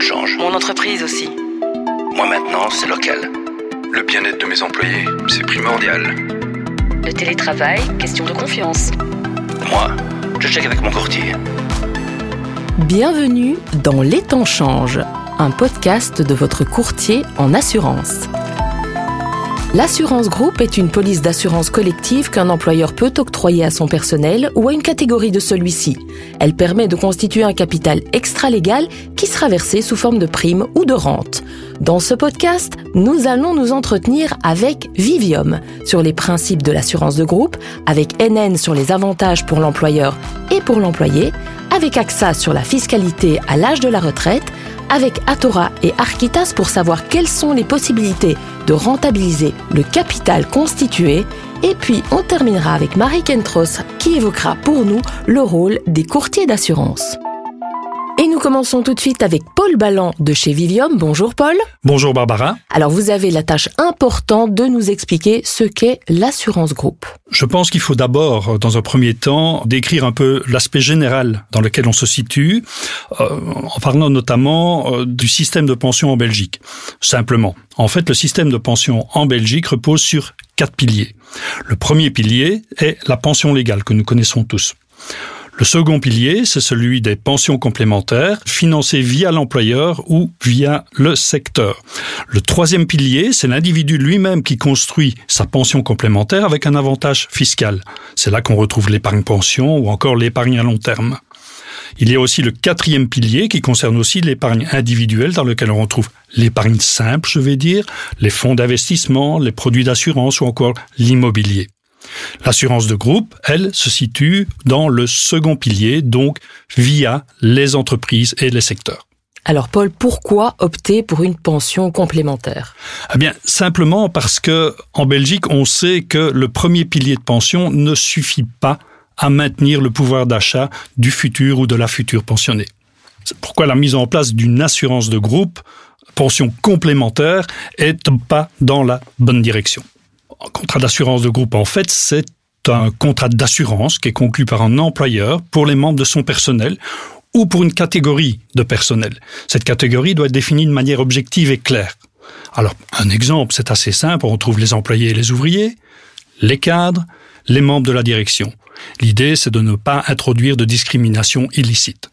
monde change. Mon entreprise aussi. Moi maintenant, c'est local. Le bien-être de mes employés, c'est primordial. Le télétravail, question de confiance. Moi, je check avec mon courtier. Bienvenue dans Les temps changent, un podcast de votre courtier en assurance. L'assurance groupe est une police d'assurance collective qu'un employeur peut octroyer à son personnel ou à une catégorie de celui-ci. Elle permet de constituer un capital extra-légal qui sera versé sous forme de prime ou de rente. Dans ce podcast, nous allons nous entretenir avec Vivium sur les principes de l'assurance de groupe, avec NN sur les avantages pour l'employeur et pour l'employé, avec AXA sur la fiscalité à l'âge de la retraite, avec Atora et Architas pour savoir quelles sont les possibilités de rentabiliser le capital constitué. Et puis, on terminera avec Marie Kentros qui évoquera pour nous le rôle des courtiers d'assurance. Et nous commençons tout de suite avec Paul Ballan de chez Vivium. Bonjour Paul. Bonjour Barbara. Alors vous avez la tâche importante de nous expliquer ce qu'est l'assurance groupe. Je pense qu'il faut d'abord, dans un premier temps, décrire un peu l'aspect général dans lequel on se situe, euh, en parlant notamment euh, du système de pension en Belgique. Simplement. En fait, le système de pension en Belgique repose sur quatre piliers. Le premier pilier est la pension légale que nous connaissons tous. Le second pilier, c'est celui des pensions complémentaires financées via l'employeur ou via le secteur. Le troisième pilier, c'est l'individu lui-même qui construit sa pension complémentaire avec un avantage fiscal. C'est là qu'on retrouve l'épargne pension ou encore l'épargne à long terme. Il y a aussi le quatrième pilier qui concerne aussi l'épargne individuelle dans lequel on retrouve l'épargne simple, je vais dire, les fonds d'investissement, les produits d'assurance ou encore l'immobilier. L'assurance de groupe, elle, se situe dans le second pilier, donc via les entreprises et les secteurs. Alors Paul, pourquoi opter pour une pension complémentaire? Eh bien, simplement parce que en Belgique, on sait que le premier pilier de pension ne suffit pas à maintenir le pouvoir d'achat du futur ou de la future pensionnée. C'est pourquoi la mise en place d'une assurance de groupe, pension complémentaire, est pas dans la bonne direction. Un contrat d'assurance de groupe, en fait, c'est un contrat d'assurance qui est conclu par un employeur pour les membres de son personnel ou pour une catégorie de personnel. Cette catégorie doit être définie de manière objective et claire. Alors, un exemple, c'est assez simple. On trouve les employés et les ouvriers, les cadres, les membres de la direction. L'idée, c'est de ne pas introduire de discrimination illicite.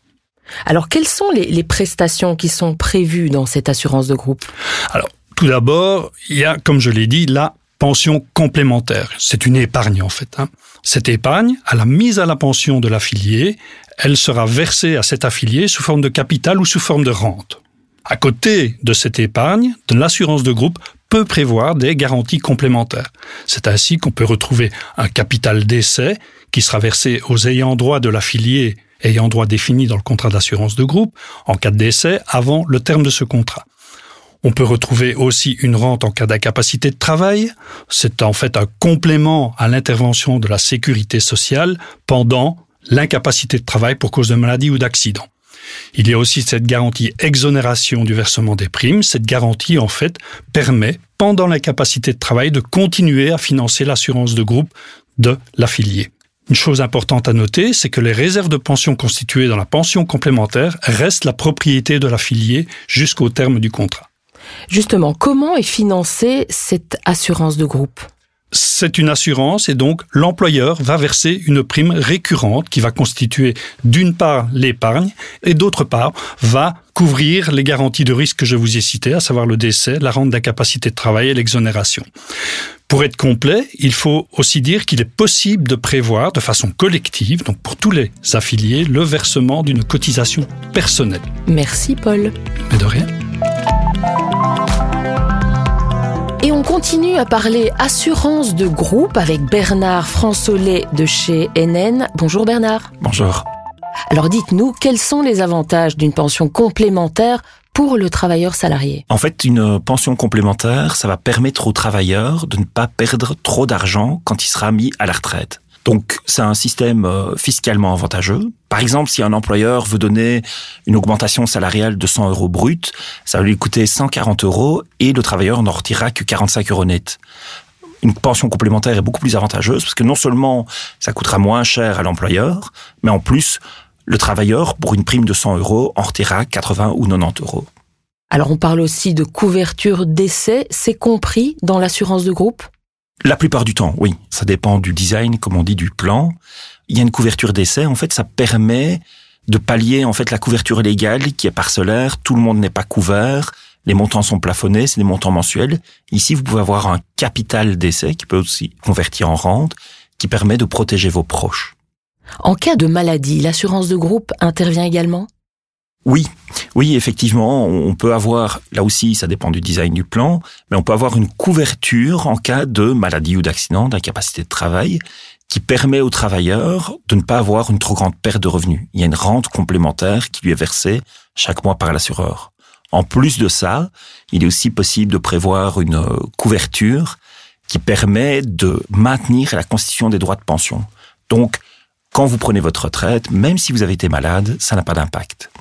Alors, quelles sont les, les, prestations qui sont prévues dans cette assurance de groupe? Alors, tout d'abord, il y a, comme je l'ai dit, la pension complémentaire. C'est une épargne en fait. Hein. Cette épargne, à la mise à la pension de l'affilié, elle sera versée à cet affilié sous forme de capital ou sous forme de rente. À côté de cette épargne, l'assurance de groupe peut prévoir des garanties complémentaires. C'est ainsi qu'on peut retrouver un capital d'essai qui sera versé aux ayants droit de l'affilié ayant droit défini dans le contrat d'assurance de groupe en cas de décès avant le terme de ce contrat. On peut retrouver aussi une rente en cas d'incapacité de travail. C'est en fait un complément à l'intervention de la sécurité sociale pendant l'incapacité de travail pour cause de maladie ou d'accident. Il y a aussi cette garantie exonération du versement des primes. Cette garantie, en fait, permet, pendant l'incapacité de travail, de continuer à financer l'assurance de groupe de l'affilié. Une chose importante à noter, c'est que les réserves de pension constituées dans la pension complémentaire restent la propriété de l'affilié jusqu'au terme du contrat. Justement, comment est financée cette assurance de groupe? C'est une assurance et donc l'employeur va verser une prime récurrente qui va constituer d'une part l'épargne et d'autre part va couvrir les garanties de risque que je vous ai citées, à savoir le décès, la rente d'incapacité de travail et l'exonération. Pour être complet, il faut aussi dire qu'il est possible de prévoir de façon collective, donc pour tous les affiliés, le versement d'une cotisation personnelle. Merci Paul. Mais de rien. Et on continue à parler assurance de groupe avec Bernard Fransolet de chez NN. Bonjour Bernard. Bonjour. Alors dites-nous, quels sont les avantages d'une pension complémentaire pour le travailleur salarié? En fait, une pension complémentaire, ça va permettre au travailleur de ne pas perdre trop d'argent quand il sera mis à la retraite. Donc, c'est un système euh, fiscalement avantageux. Par exemple, si un employeur veut donner une augmentation salariale de 100 euros brut, ça va lui coûter 140 euros et le travailleur n'en retirera que 45 euros net. Une pension complémentaire est beaucoup plus avantageuse parce que non seulement ça coûtera moins cher à l'employeur, mais en plus, le travailleur, pour une prime de 100 euros, en retirera 80 ou 90 euros. Alors on parle aussi de couverture d'essai, c'est compris dans l'assurance de groupe? La plupart du temps, oui. Ça dépend du design, comme on dit, du plan. Il y a une couverture d'essai, en fait, ça permet de pallier en fait la couverture légale qui est parcellaire, tout le monde n'est pas couvert, les montants sont plafonnés, c'est des montants mensuels. Ici, vous pouvez avoir un capital d'essai qui peut aussi convertir en rente, qui permet de protéger vos proches. En cas de maladie, l'assurance de groupe intervient également? Oui, oui, effectivement, on peut avoir, là aussi, ça dépend du design du plan, mais on peut avoir une couverture en cas de maladie ou d'accident, d'incapacité de travail, qui permet au travailleur de ne pas avoir une trop grande perte de revenus. Il y a une rente complémentaire qui lui est versée chaque mois par l'assureur. En plus de ça, il est aussi possible de prévoir une couverture qui permet de maintenir la constitution des droits de pension. Donc, quand vous prenez votre retraite, même si vous avez été malade, ça n'a pas d'impact.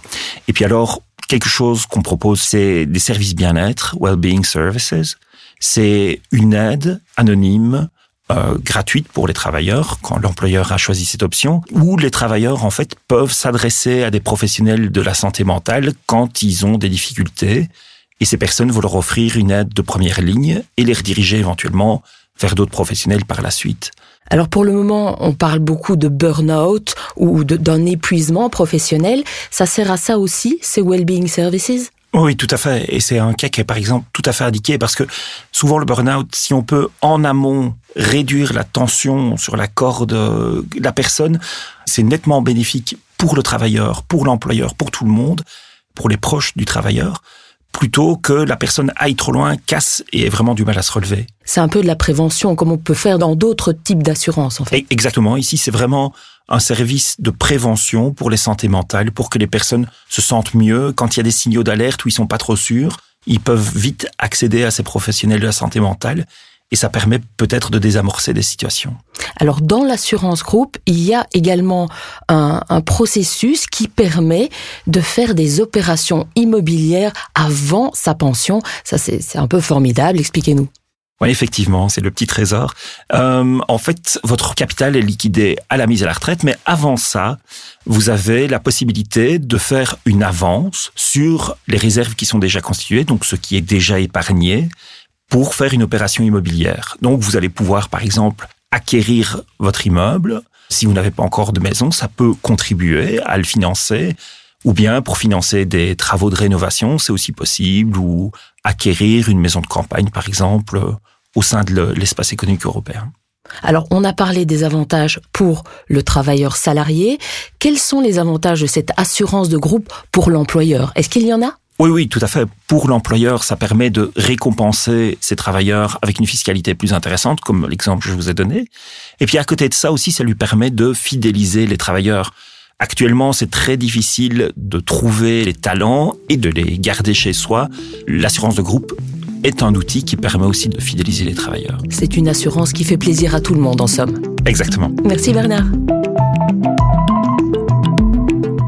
Et puis alors, quelque chose qu'on propose, c'est des services bien-être, well-being services. C'est une aide anonyme euh, gratuite pour les travailleurs quand l'employeur a choisi cette option, où les travailleurs en fait peuvent s'adresser à des professionnels de la santé mentale quand ils ont des difficultés, et ces personnes vont leur offrir une aide de première ligne et les rediriger éventuellement vers d'autres professionnels par la suite. Alors pour le moment, on parle beaucoup de burn-out ou d'un épuisement professionnel. Ça sert à ça aussi, ces well-being services? Oui, tout à fait. Et c'est un cas qui est par exemple tout à fait indiqué parce que souvent le burn-out, si on peut en amont réduire la tension sur la corde de la personne, c'est nettement bénéfique pour le travailleur, pour l'employeur, pour tout le monde, pour les proches du travailleur plutôt que la personne aille trop loin, casse et ait vraiment du mal à se relever. C'est un peu de la prévention, comme on peut faire dans d'autres types d'assurances, en fait. Exactement. Ici, c'est vraiment un service de prévention pour les santé mentales, pour que les personnes se sentent mieux. Quand il y a des signaux d'alerte où ils sont pas trop sûrs, ils peuvent vite accéder à ces professionnels de la santé mentale et ça permet peut-être de désamorcer des situations. Alors dans l'assurance groupe, il y a également un, un, processus qui permet de faire des opérations immobilières avant sa pension. Ça c'est un peu formidable, expliquez-nous. Oui, effectivement, c'est le petit trésor. Euh, en fait, votre capital est liquidé à la mise à la retraite, mais avant ça, vous avez la possibilité de faire une avance sur les réserves qui sont déjà constituées, donc ce qui est déjà épargné, pour faire une opération immobilière. Donc vous allez pouvoir, par exemple, acquérir votre immeuble. Si vous n'avez pas encore de maison, ça peut contribuer à le financer. Ou bien pour financer des travaux de rénovation, c'est aussi possible. Ou acquérir une maison de campagne, par exemple, au sein de l'espace économique européen. Alors, on a parlé des avantages pour le travailleur salarié. Quels sont les avantages de cette assurance de groupe pour l'employeur? Est-ce qu'il y en a? Oui, oui, tout à fait. Pour l'employeur, ça permet de récompenser ses travailleurs avec une fiscalité plus intéressante, comme l'exemple que je vous ai donné. Et puis à côté de ça aussi, ça lui permet de fidéliser les travailleurs. Actuellement, c'est très difficile de trouver les talents et de les garder chez soi. L'assurance de groupe est un outil qui permet aussi de fidéliser les travailleurs. C'est une assurance qui fait plaisir à tout le monde, en somme. Exactement. Merci Bernard.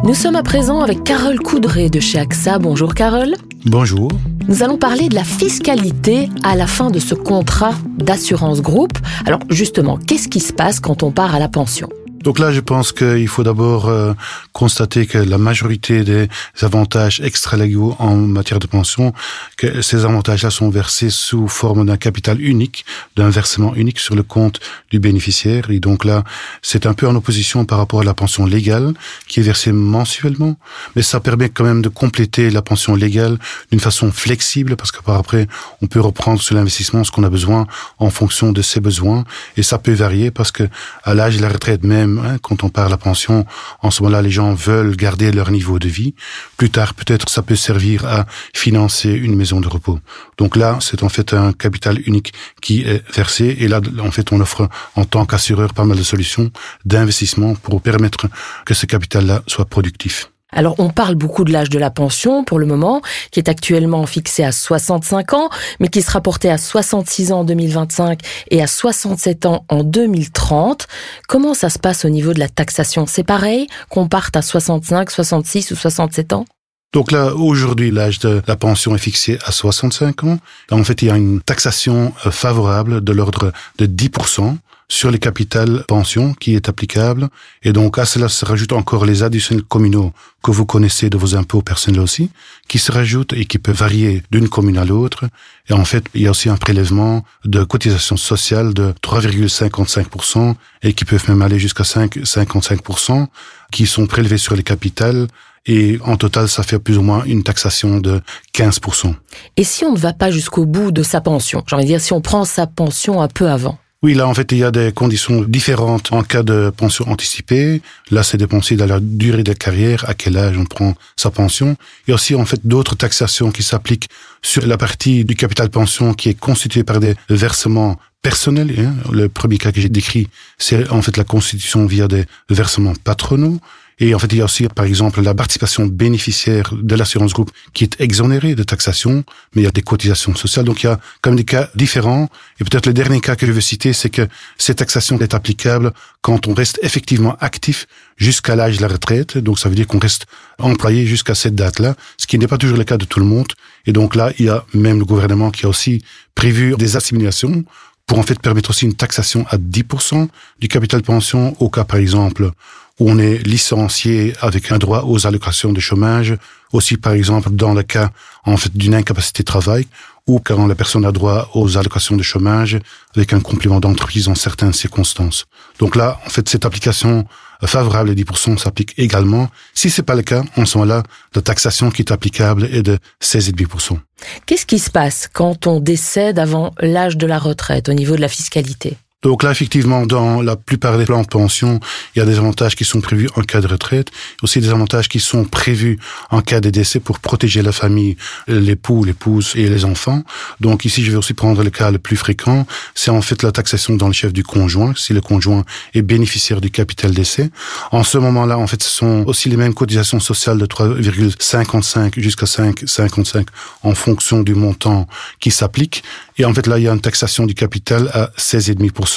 Nous sommes à présent avec Carole Coudray de chez AXA. Bonjour Carole. Bonjour. Nous allons parler de la fiscalité à la fin de ce contrat d'assurance groupe. Alors justement, qu'est-ce qui se passe quand on part à la pension? Donc là, je pense qu'il faut d'abord euh, constater que la majorité des avantages extra-légaux en matière de pension, que ces avantages-là sont versés sous forme d'un capital unique, d'un versement unique sur le compte du bénéficiaire. Et donc là, c'est un peu en opposition par rapport à la pension légale qui est versée mensuellement, mais ça permet quand même de compléter la pension légale d'une façon flexible parce que par après, on peut reprendre sur l'investissement ce qu'on a besoin en fonction de ses besoins et ça peut varier parce que à l'âge de la retraite même Hein, quand on parle à la pension, en ce moment-là, les gens veulent garder leur niveau de vie. Plus tard, peut-être, ça peut servir à financer une maison de repos. Donc là, c'est en fait un capital unique qui est versé. Et là, en fait, on offre en tant qu'assureur pas mal de solutions d'investissement pour permettre que ce capital-là soit productif. Alors on parle beaucoup de l'âge de la pension pour le moment, qui est actuellement fixé à 65 ans, mais qui sera porté à 66 ans en 2025 et à 67 ans en 2030. Comment ça se passe au niveau de la taxation? C'est pareil qu'on parte à 65, 66 ou 67 ans? Donc là, aujourd'hui, l'âge de la pension est fixé à 65 ans. En fait, il y a une taxation euh, favorable de l'ordre de 10% sur les capitales pensions qui est applicable. Et donc à cela se rajoutent encore les additionnels communaux que vous connaissez de vos impôts personnels aussi, qui se rajoutent et qui peuvent varier d'une commune à l'autre. Et en fait, il y a aussi un prélèvement de cotisation sociale de 3,55% et qui peuvent même aller jusqu'à 5,55% qui sont prélevés sur les capitales et en total, ça fait plus ou moins une taxation de 15%. Et si on ne va pas jusqu'au bout de sa pension, j'ai envie de dire si on prend sa pension un peu avant oui, là, en fait, il y a des conditions différentes en cas de pension anticipée. Là, c'est dépensé dans la durée de carrière, à quel âge on prend sa pension. Il y a aussi, en fait, d'autres taxations qui s'appliquent sur la partie du capital pension qui est constituée par des versements personnels. Hein. Le premier cas que j'ai décrit, c'est en fait la constitution via des versements patronaux. Et en fait, il y a aussi, par exemple, la participation bénéficiaire de l'assurance groupe qui est exonérée de taxation, mais il y a des cotisations sociales. Donc, il y a comme des cas différents. Et peut-être le dernier cas que je veux citer, c'est que cette taxation est applicable quand on reste effectivement actif jusqu'à l'âge de la retraite. Donc, ça veut dire qu'on reste employé jusqu'à cette date-là, ce qui n'est pas toujours le cas de tout le monde. Et donc là, il y a même le gouvernement qui a aussi prévu des assimilations pour en fait permettre aussi une taxation à 10% du capital pension au cas, par exemple, où on est licencié avec un droit aux allocations de chômage, aussi par exemple dans le cas en fait d'une incapacité de travail, ou quand la personne a droit aux allocations de chômage avec un complément d'entreprise en certaines circonstances. Donc là, en fait, cette application favorable à 10% s'applique également. Si c'est pas le cas, en ce moment-là, la taxation qui est applicable est de 16,5%. Qu'est-ce qui se passe quand on décède avant l'âge de la retraite au niveau de la fiscalité? Donc là, effectivement, dans la plupart des plans de pension, il y a des avantages qui sont prévus en cas de retraite, aussi des avantages qui sont prévus en cas de décès pour protéger la famille, l'époux, l'épouse et les enfants. Donc ici, je vais aussi prendre le cas le plus fréquent, c'est en fait la taxation dans le chef du conjoint, si le conjoint est bénéficiaire du capital décès. En ce moment-là, en fait, ce sont aussi les mêmes cotisations sociales de 3,55 jusqu'à 5,55 en fonction du montant qui s'applique. Et en fait, là, il y a une taxation du capital à 16,5%.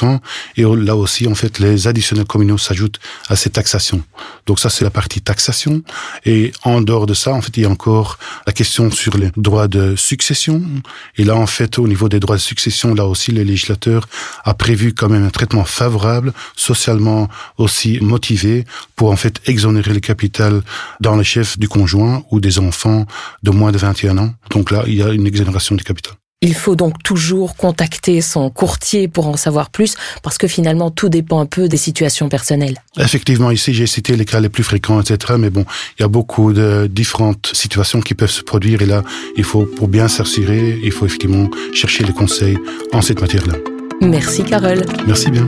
Et là aussi, en fait, les additionnels communaux s'ajoutent à ces taxations. Donc ça, c'est la partie taxation. Et en dehors de ça, en fait, il y a encore la question sur les droits de succession. Et là, en fait, au niveau des droits de succession, là aussi, le législateur a prévu quand même un traitement favorable, socialement aussi motivé, pour en fait exonérer le capital dans le chef du conjoint ou des enfants de moins de 21 ans. Donc là, il y a une exonération du capital. Il faut donc toujours contacter son courtier pour en savoir plus, parce que finalement, tout dépend un peu des situations personnelles. Effectivement, ici, j'ai cité les cas les plus fréquents, etc. Mais bon, il y a beaucoup de différentes situations qui peuvent se produire. Et là, il faut, pour bien s'assurer, il faut effectivement chercher les conseils en cette matière-là. Merci, Carole. Merci bien.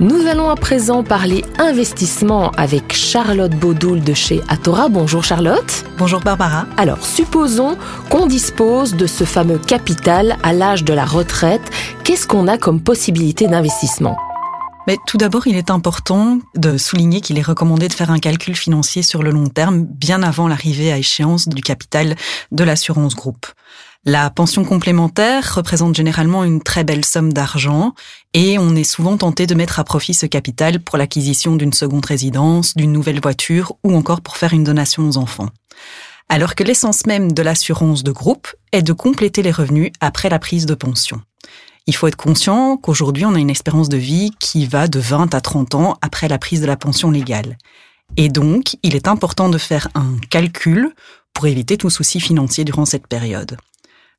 Nous allons à présent parler investissement avec Charlotte Baudoul de chez Atora. Bonjour Charlotte. Bonjour Barbara. Alors, supposons qu'on dispose de ce fameux capital à l'âge de la retraite. Qu'est-ce qu'on a comme possibilité d'investissement? Mais tout d'abord, il est important de souligner qu'il est recommandé de faire un calcul financier sur le long terme, bien avant l'arrivée à échéance du capital de l'assurance groupe. La pension complémentaire représente généralement une très belle somme d'argent et on est souvent tenté de mettre à profit ce capital pour l'acquisition d'une seconde résidence, d'une nouvelle voiture ou encore pour faire une donation aux enfants. Alors que l'essence même de l'assurance de groupe est de compléter les revenus après la prise de pension. Il faut être conscient qu'aujourd'hui, on a une espérance de vie qui va de 20 à 30 ans après la prise de la pension légale. Et donc, il est important de faire un calcul pour éviter tout souci financier durant cette période.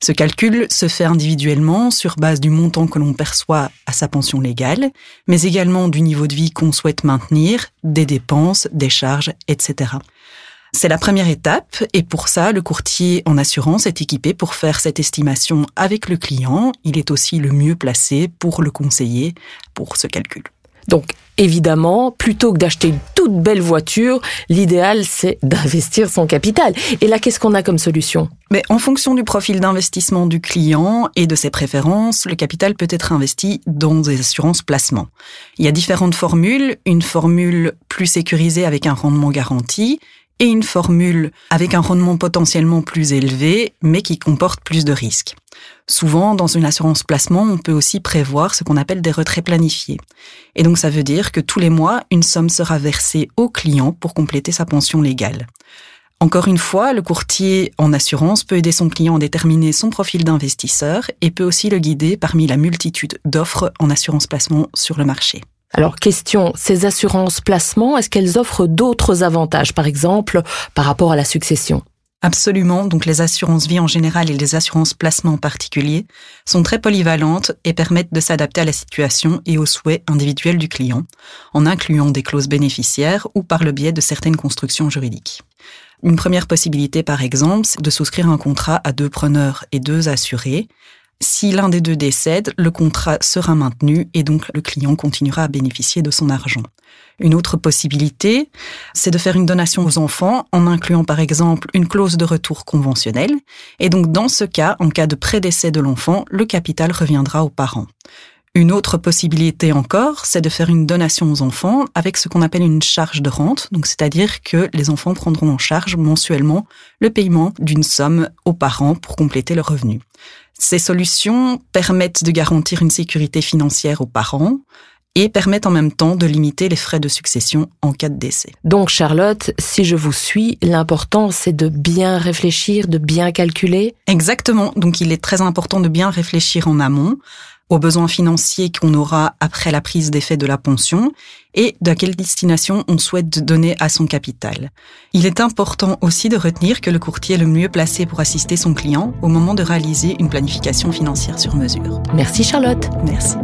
Ce calcul se fait individuellement sur base du montant que l'on perçoit à sa pension légale, mais également du niveau de vie qu'on souhaite maintenir, des dépenses, des charges, etc. C'est la première étape et pour ça, le courtier en assurance est équipé pour faire cette estimation avec le client. Il est aussi le mieux placé pour le conseiller pour ce calcul. Donc, évidemment, plutôt que d'acheter une toute belle voiture, l'idéal, c'est d'investir son capital. Et là, qu'est-ce qu'on a comme solution? Mais en fonction du profil d'investissement du client et de ses préférences, le capital peut être investi dans des assurances placement. Il y a différentes formules, une formule plus sécurisée avec un rendement garanti et une formule avec un rendement potentiellement plus élevé, mais qui comporte plus de risques. Souvent, dans une assurance placement, on peut aussi prévoir ce qu'on appelle des retraits planifiés. Et donc, ça veut dire que tous les mois, une somme sera versée au client pour compléter sa pension légale. Encore une fois, le courtier en assurance peut aider son client à déterminer son profil d'investisseur et peut aussi le guider parmi la multitude d'offres en assurance placement sur le marché. Alors, question, ces assurances placement, est-ce qu'elles offrent d'autres avantages, par exemple, par rapport à la succession? Absolument. Donc les assurances vie en général et les assurances placement en particulier sont très polyvalentes et permettent de s'adapter à la situation et aux souhaits individuels du client, en incluant des clauses bénéficiaires ou par le biais de certaines constructions juridiques. Une première possibilité, par exemple, c'est de souscrire un contrat à deux preneurs et deux assurés. Si l'un des deux décède, le contrat sera maintenu et donc le client continuera à bénéficier de son argent. Une autre possibilité, c'est de faire une donation aux enfants en incluant par exemple une clause de retour conventionnelle. Et donc dans ce cas, en cas de prédécès de l'enfant, le capital reviendra aux parents. Une autre possibilité encore, c'est de faire une donation aux enfants avec ce qu'on appelle une charge de rente, donc c'est-à-dire que les enfants prendront en charge mensuellement le paiement d'une somme aux parents pour compléter le revenu. Ces solutions permettent de garantir une sécurité financière aux parents, et permettent en même temps de limiter les frais de succession en cas de décès. Donc Charlotte, si je vous suis, l'important c'est de bien réfléchir, de bien calculer? Exactement, donc il est très important de bien réfléchir en amont aux besoins financiers qu'on aura après la prise d'effet de la pension et de quelle destination on souhaite donner à son capital. Il est important aussi de retenir que le courtier est le mieux placé pour assister son client au moment de réaliser une planification financière sur mesure. Merci Charlotte. Merci.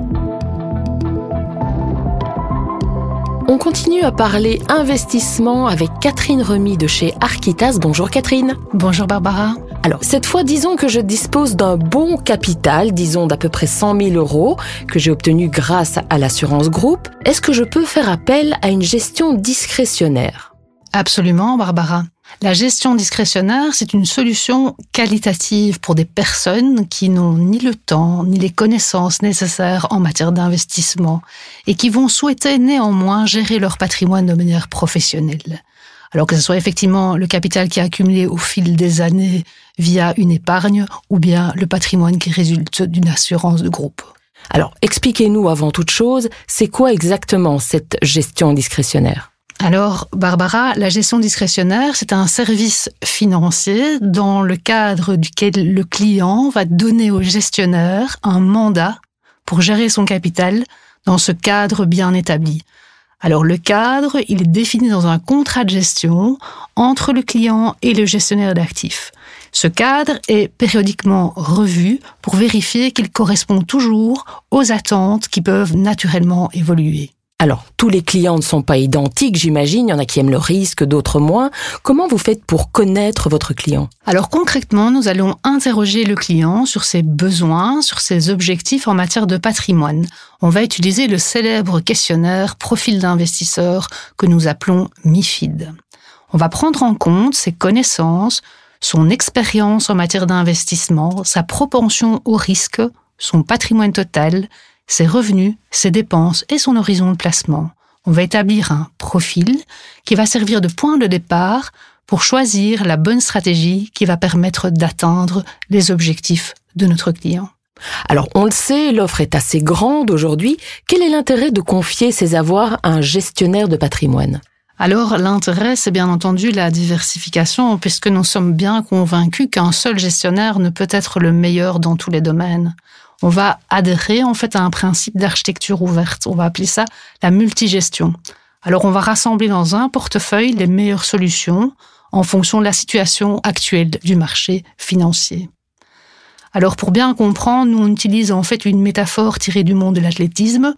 On continue à parler investissement avec Catherine Remy de chez Arquitas. Bonjour Catherine. Bonjour Barbara. Alors, cette fois, disons que je dispose d'un bon capital, disons d'à peu près 100 000 euros, que j'ai obtenu grâce à l'assurance groupe. Est-ce que je peux faire appel à une gestion discrétionnaire? Absolument, Barbara. La gestion discrétionnaire, c'est une solution qualitative pour des personnes qui n'ont ni le temps ni les connaissances nécessaires en matière d'investissement et qui vont souhaiter néanmoins gérer leur patrimoine de manière professionnelle. Alors que ce soit effectivement le capital qui a accumulé au fil des années via une épargne ou bien le patrimoine qui résulte d'une assurance de groupe. Alors, expliquez-nous avant toute chose, c'est quoi exactement cette gestion discrétionnaire? Alors, Barbara, la gestion discrétionnaire, c'est un service financier dans le cadre duquel le client va donner au gestionnaire un mandat pour gérer son capital dans ce cadre bien établi. Alors le cadre, il est défini dans un contrat de gestion entre le client et le gestionnaire d'actifs. Ce cadre est périodiquement revu pour vérifier qu'il correspond toujours aux attentes qui peuvent naturellement évoluer. Alors, tous les clients ne sont pas identiques, j'imagine. Il y en a qui aiment le risque, d'autres moins. Comment vous faites pour connaître votre client? Alors, concrètement, nous allons interroger le client sur ses besoins, sur ses objectifs en matière de patrimoine. On va utiliser le célèbre questionnaire profil d'investisseur que nous appelons MIFID. On va prendre en compte ses connaissances, son expérience en matière d'investissement, sa propension au risque, son patrimoine total, ses revenus, ses dépenses et son horizon de placement. On va établir un profil qui va servir de point de départ pour choisir la bonne stratégie qui va permettre d'atteindre les objectifs de notre client. Alors, on le sait, l'offre est assez grande aujourd'hui. Quel est l'intérêt de confier ses avoirs à un gestionnaire de patrimoine? Alors l'intérêt, c'est bien entendu la diversification, puisque nous sommes bien convaincus qu'un seul gestionnaire ne peut être le meilleur dans tous les domaines on va adhérer en fait à un principe d'architecture ouverte. On va appeler ça la multigestion. Alors on va rassembler dans un portefeuille les meilleures solutions en fonction de la situation actuelle du marché financier. Alors pour bien comprendre, nous on utilise en fait une métaphore tirée du monde de l'athlétisme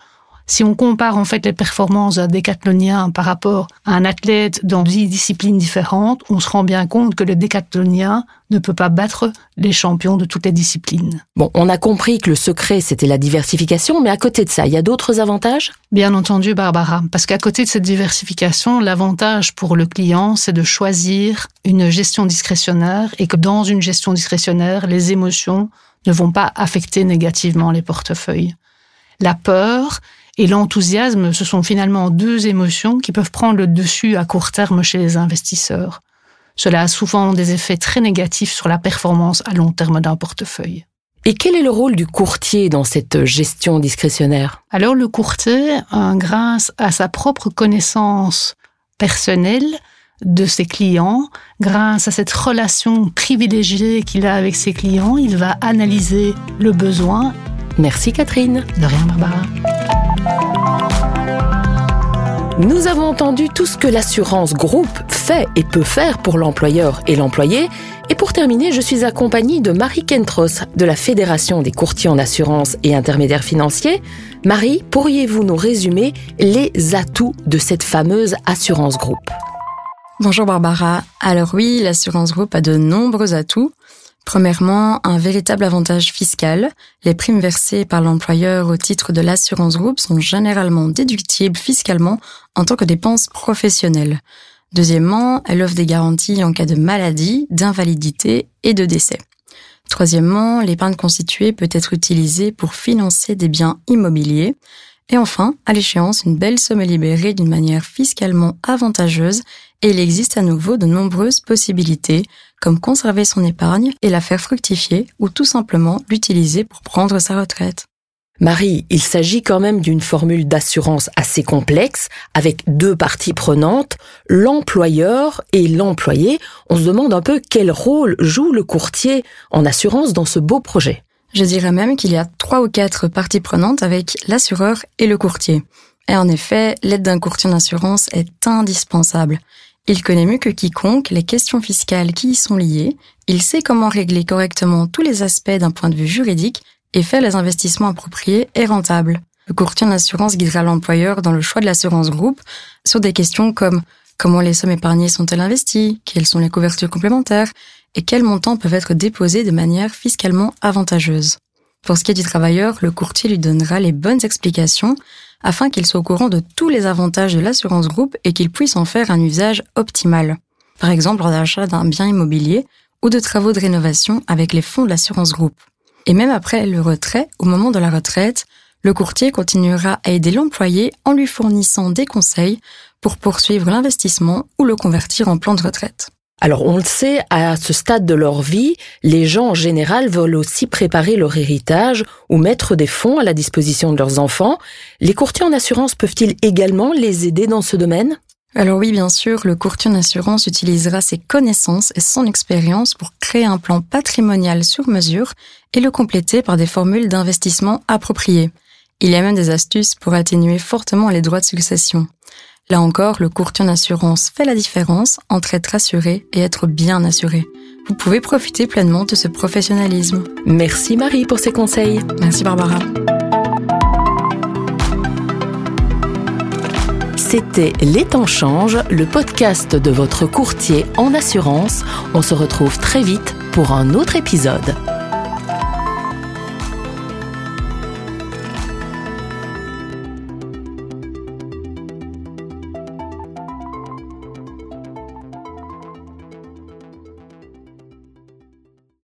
si on compare en fait les performances d'un décathlonien par rapport à un athlète dans dix disciplines différentes, on se rend bien compte que le décathlonien ne peut pas battre les champions de toutes les disciplines. Bon, on a compris que le secret c'était la diversification, mais à côté de ça, il y a d'autres avantages? Bien entendu, Barbara, parce qu'à côté de cette diversification, l'avantage pour le client, c'est de choisir une gestion discrétionnaire et que dans une gestion discrétionnaire, les émotions ne vont pas affecter négativement les portefeuilles. La peur et l'enthousiasme, ce sont finalement deux émotions qui peuvent prendre le dessus à court terme chez les investisseurs. Cela a souvent des effets très négatifs sur la performance à long terme d'un portefeuille. Et quel est le rôle du courtier dans cette gestion discrétionnaire? Alors le courtier, grâce à sa propre connaissance personnelle, de ses clients. Grâce à cette relation privilégiée qu'il a avec ses clients, il va analyser le besoin. Merci Catherine. De rien Barbara. Nous avons entendu tout ce que l'assurance groupe fait et peut faire pour l'employeur et l'employé. Et pour terminer, je suis accompagnée de Marie Kentros de la Fédération des courtiers en assurance et intermédiaires financiers. Marie, pourriez-vous nous résumer les atouts de cette fameuse assurance groupe? Bonjour Barbara. Alors oui, l'assurance groupe a de nombreux atouts. Premièrement, un véritable avantage fiscal. Les primes versées par l'employeur au titre de l'assurance groupe sont généralement déductibles fiscalement en tant que dépenses professionnelles. Deuxièmement, elle offre des garanties en cas de maladie, d'invalidité et de décès. Troisièmement, l'épargne constituée peut être utilisée pour financer des biens immobiliers. Et enfin, à l'échéance, une belle somme est libérée d'une manière fiscalement avantageuse et il existe à nouveau de nombreuses possibilités, comme conserver son épargne et la faire fructifier ou tout simplement l'utiliser pour prendre sa retraite. Marie, il s'agit quand même d'une formule d'assurance assez complexe, avec deux parties prenantes, l'employeur et l'employé. On se demande un peu quel rôle joue le courtier en assurance dans ce beau projet. Je dirais même qu'il y a trois ou quatre parties prenantes avec l'assureur et le courtier. Et en effet, l'aide d'un courtier en assurance est indispensable. Il connaît mieux que quiconque les questions fiscales qui y sont liées, il sait comment régler correctement tous les aspects d'un point de vue juridique et faire les investissements appropriés et rentables. Le courtier en assurance guidera l'employeur dans le choix de l'assurance groupe sur des questions comme comment les sommes épargnées sont-elles investies, quelles sont les couvertures complémentaires, et quels montants peuvent être déposés de manière fiscalement avantageuse. Pour ce qui est du travailleur, le courtier lui donnera les bonnes explications afin qu'il soit au courant de tous les avantages de l'assurance groupe et qu'il puisse en faire un usage optimal. Par exemple, lors d'achat d'un bien immobilier ou de travaux de rénovation avec les fonds de l'assurance groupe. Et même après le retrait, au moment de la retraite, le courtier continuera à aider l'employé en lui fournissant des conseils pour poursuivre l'investissement ou le convertir en plan de retraite. Alors on le sait, à ce stade de leur vie, les gens en général veulent aussi préparer leur héritage ou mettre des fonds à la disposition de leurs enfants. Les courtiers en assurance peuvent-ils également les aider dans ce domaine? Alors oui, bien sûr, le courtier en assurance utilisera ses connaissances et son expérience pour créer un plan patrimonial sur mesure et le compléter par des formules d'investissement appropriées. Il y a même des astuces pour atténuer fortement les droits de succession. Là encore, le courtier en assurance fait la différence entre être assuré et être bien assuré. Vous pouvez profiter pleinement de ce professionnalisme. Merci Marie pour ces conseils. Merci Barbara. C'était Les temps changent, le podcast de votre courtier en assurance. On se retrouve très vite pour un autre épisode.